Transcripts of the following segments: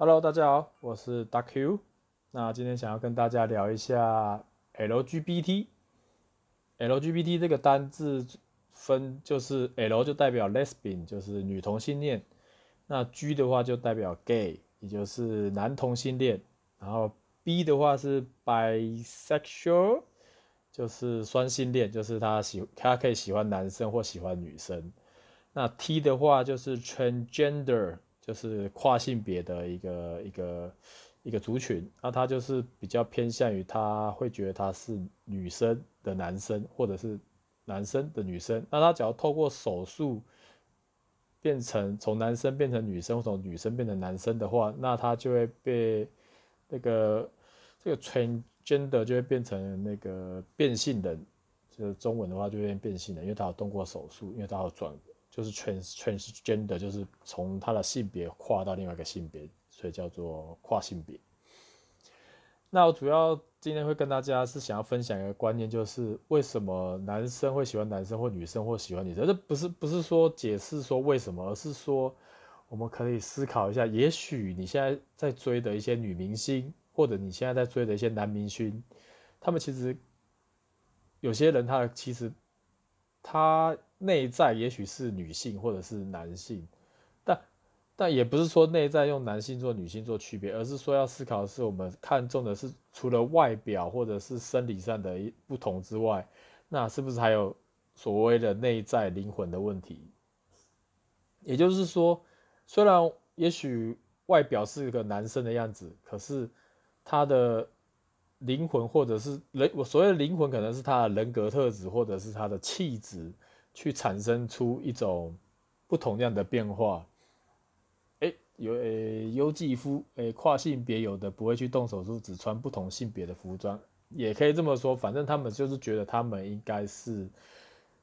Hello，大家好，我是 Duck。那今天想要跟大家聊一下 LGBT。LGBT 这个单字分就是 L 就代表 Lesbian，就是女同性恋。那 G 的话就代表 Gay，也就是男同性恋。然后 B 的话是 Bisexual，就是双性恋，就是他喜他可以喜欢男生或喜欢女生。那 T 的话就是 Transgender，就是跨性别的一个一个一个族群。那他就是比较偏向于他会觉得他是女生的男生，或者是男生的女生。那他只要透过手术变成从男生变成女生，或从女生变成男生的话，那他就会被那个这个 Transgender 就会变成那个变性人。就是中文的话就会变变性人，因为他有动过手术，因为他有转。就是 trans transgender，就是从他的性别跨到另外一个性别，所以叫做跨性别。那我主要今天会跟大家是想要分享一个观念，就是为什么男生会喜欢男生或女生或喜欢女生？这不是不是说解释说为什么，而是说我们可以思考一下，也许你现在在追的一些女明星，或者你现在在追的一些男明星，他们其实有些人他其实他。内在也许是女性或者是男性，但但也不是说内在用男性做女性做区别，而是说要思考的是我们看重的是除了外表或者是生理上的不同之外，那是不是还有所谓的内在灵魂的问题？也就是说，虽然也许外表是一个男生的样子，可是他的灵魂或者是人，我所谓的灵魂可能是他的人格特质或者是他的气质。去产生出一种不同样的变化，哎，有诶，优继夫，诶，跨性别有的不会去动手术，只穿不同性别的服装，也可以这么说。反正他们就是觉得他们应该是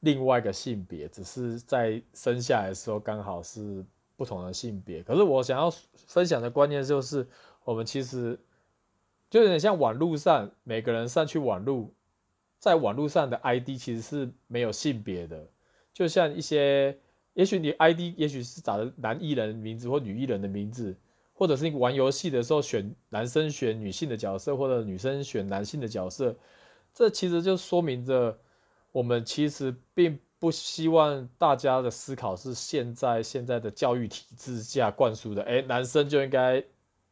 另外一个性别，只是在生下来的时候刚好是不同的性别。可是我想要分享的观念就是，我们其实就有点像网络上每个人上去网络，在网络上的 ID 其实是没有性别的。就像一些，也许你 ID 也许是找的男艺人的名字或女艺人的名字，或者是你玩游戏的时候选男生选女性的角色，或者女生选男性的角色，这其实就说明着我们其实并不希望大家的思考是现在现在的教育体制下灌输的，诶，男生就应该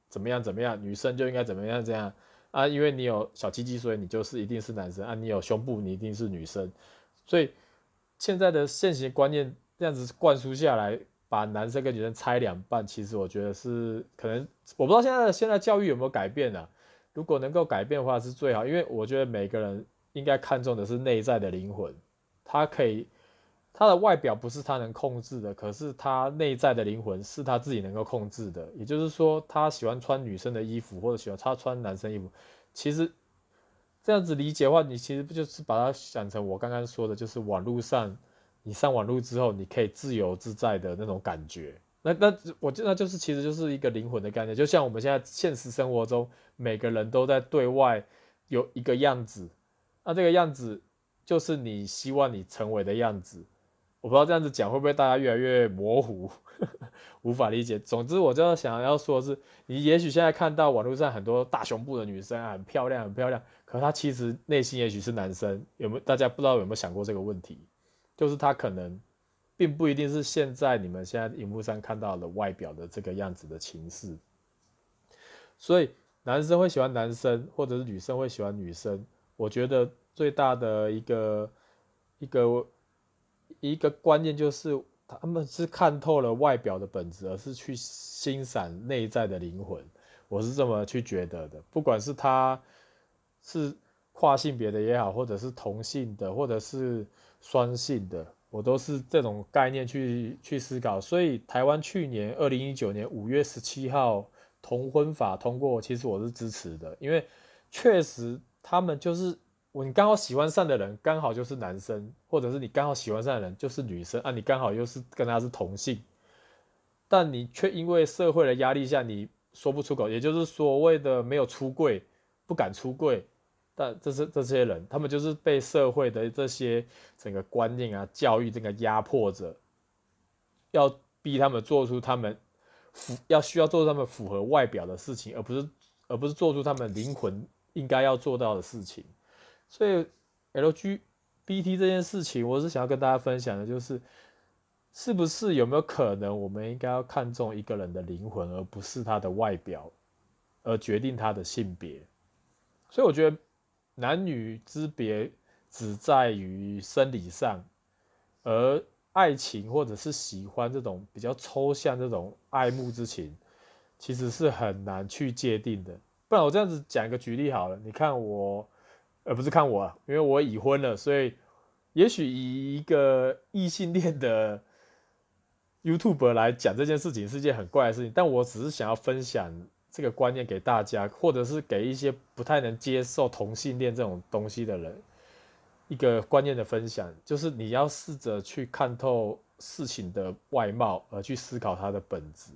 怎么样怎么样，女生就应该怎么样这样啊，因为你有小鸡鸡，所以你就是一定是男生啊，你有胸部，你一定是女生，所以。现在的现行观念这样子灌输下来，把男生跟女生拆两半，其实我觉得是可能，我不知道现在的现在教育有没有改变啊？如果能够改变的话是最好，因为我觉得每个人应该看重的是内在的灵魂，他可以，他的外表不是他能控制的，可是他内在的灵魂是他自己能够控制的。也就是说，他喜欢穿女生的衣服，或者喜欢他穿男生衣服，其实。这样子理解的话，你其实不就是把它想成我刚刚说的，就是网络上，你上网络之后，你可以自由自在的那种感觉。那那我就那就是其实就是一个灵魂的概念，就像我们现在现实生活中，每个人都在对外有一个样子，那这个样子就是你希望你成为的样子。我不知道这样子讲会不会大家越来越模糊，无法理解。总之，我就想要说的是，你也许现在看到网络上很多大胸部的女生啊，很漂亮，很漂亮。可她其实内心也许是男生，有没有？大家不知道有没有想过这个问题？就是她可能并不一定是现在你们现在荧幕上看到的外表的这个样子的情势。所以男生会喜欢男生，或者是女生会喜欢女生。我觉得最大的一个一个一个观念就是，他们是看透了外表的本质，而是去欣赏内在的灵魂。我是这么去觉得的，不管是他。是跨性别的也好，或者是同性的，或者是双性的，我都是这种概念去去思考。所以台湾去年二零一九年五月十七号同婚法通过，其实我是支持的，因为确实他们就是你刚好喜欢上的人刚好就是男生，或者是你刚好喜欢上的人就是女生啊，你刚好又是跟他是同性，但你却因为社会的压力下你说不出口，也就是所谓的没有出柜，不敢出柜。但这是这些人，他们就是被社会的这些整个观念啊、教育这个压迫着，要逼他们做出他们符要需要做他们符合外表的事情，而不是而不是做出他们灵魂应该要做到的事情。所以 LGBT 这件事情，我是想要跟大家分享的，就是是不是有没有可能，我们应该要看重一个人的灵魂，而不是他的外表，而决定他的性别。所以我觉得男女之别只在于生理上，而爱情或者是喜欢这种比较抽象这种爱慕之情，其实是很难去界定的。不然我这样子讲一个举例好了，你看我，而不是看我，啊因为我已婚了，所以也许以一个异性恋的 YouTuber 来讲这件事情是件很怪的事情，但我只是想要分享这个观念给大家，或者是给一些不太能接受同性恋这种东西的人。一个观念的分享，就是你要试着去看透事情的外貌，而去思考它的本质。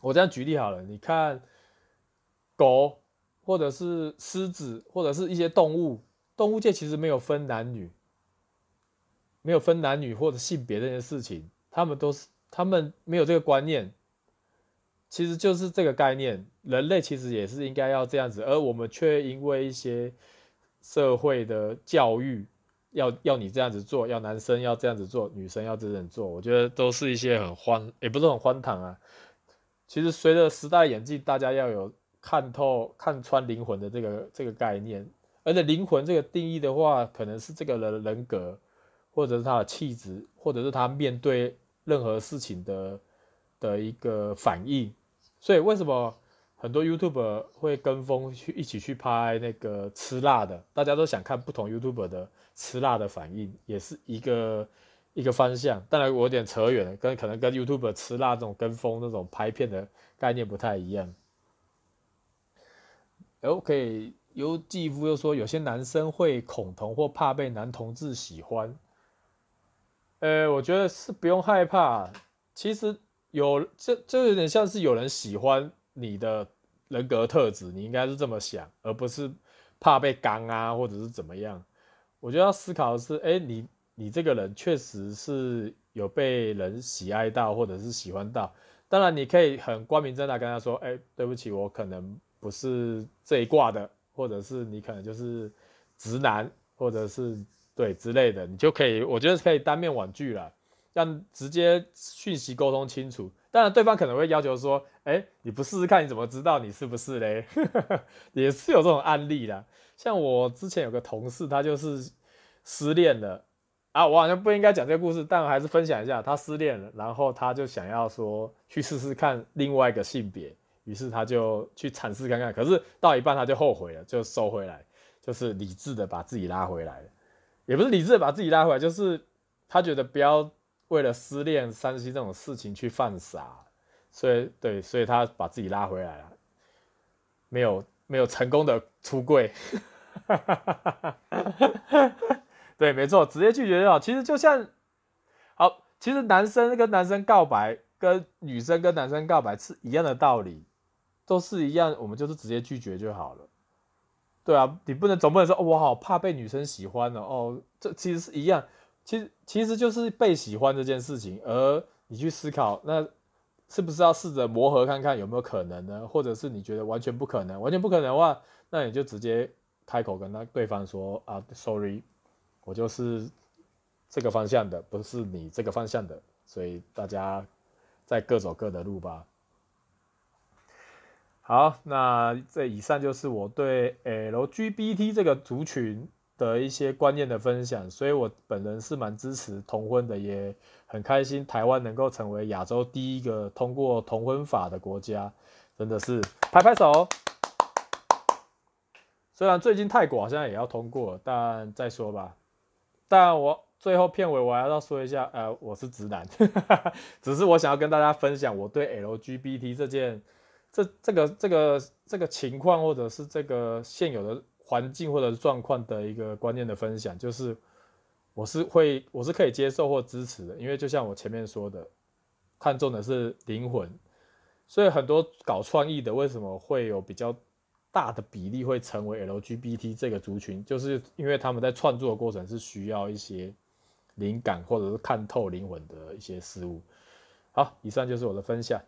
我这样举例好了，你看狗，或者是狮子，或者是一些动物，动物界其实没有分男女，没有分男女或者性别这件事情，他们都是，他们没有这个观念，其实就是这个概念。人类其实也是应该要这样子，而我们却因为一些。社会的教育要要你这样子做，要男生要这样子做，女生要这样子做，我觉得都是一些很荒，也不是很荒唐啊。其实随着时代演进，大家要有看透、看穿灵魂的这个这个概念。而且灵魂这个定义的话，可能是这个人的人格，或者是他的气质，或者是他面对任何事情的的一个反应。所以为什么？很多 YouTuber 会跟风去一起去拍那个吃辣的，大家都想看不同 YouTube 的吃辣的反应，也是一个一个方向。当然我有点扯远了，跟可能跟 YouTube 吃辣这种跟风那种拍片的概念不太一样。OK，有继父又说有些男生会恐同或怕被男同志喜欢。呃，我觉得是不用害怕，其实有这就有点像是有人喜欢。你的人格特质，你应该是这么想，而不是怕被刚啊，或者是怎么样。我觉得要思考的是，哎，你你这个人确实是有被人喜爱到，或者是喜欢到。当然，你可以很光明正大跟他说，哎，对不起，我可能不是这一挂的，或者是你可能就是直男，或者是对之类的，你就可以，我觉得可以当面婉拒了，让直接讯息沟通清楚。当然，对方可能会要求说：“哎，你不试试看，你怎么知道你是不是嘞？” 也是有这种案例的。像我之前有个同事，他就是失恋了啊。我好像不应该讲这个故事，但我还是分享一下。他失恋了，然后他就想要说去试试看另外一个性别，于是他就去尝试看看。可是到一半他就后悔了，就收回来，就是理智的把自己拉回来。也不是理智的把自己拉回来，就是他觉得不要。为了失恋、3C 这种事情去犯傻，所以对，所以他把自己拉回来了，没有没有成功的出柜，对，没错，直接拒绝就好。其实就像，好，其实男生跟男生告白，跟女生跟男生告白是一样的道理，都是一样，我们就是直接拒绝就好了。对啊，你不能总不能说，我好怕被女生喜欢了哦，这其实是一样。其实其实就是被喜欢这件事情，而你去思考，那是不是要试着磨合看看有没有可能呢？或者是你觉得完全不可能，完全不可能的话，那你就直接开口跟他对方说啊，sorry，我就是这个方向的，不是你这个方向的，所以大家再各走各的路吧。好，那这以上就是我对 LGBT 这个族群的一些观念的分享，所以我本人是蛮支持同婚的，也很开心台湾能够成为亚洲第一个通过同婚法的国家，真的是拍拍手。虽然最近泰国好像也要通过，但再说吧。但我最后片尾我还要说一下，呃，我是直男，只是我想要跟大家分享我对 LGBT 这件这这个这个这个情况，或者是这个现有的。环境或者状况的一个观念的分享，就是我是会我是可以接受或支持的，因为就像我前面说的，看重的是灵魂，所以很多搞创意的为什么会有比较大的比例会成为 LGBT 这个族群，就是因为他们在创作的过程是需要一些灵感或者是看透灵魂的一些事物。好，以上就是我的分享。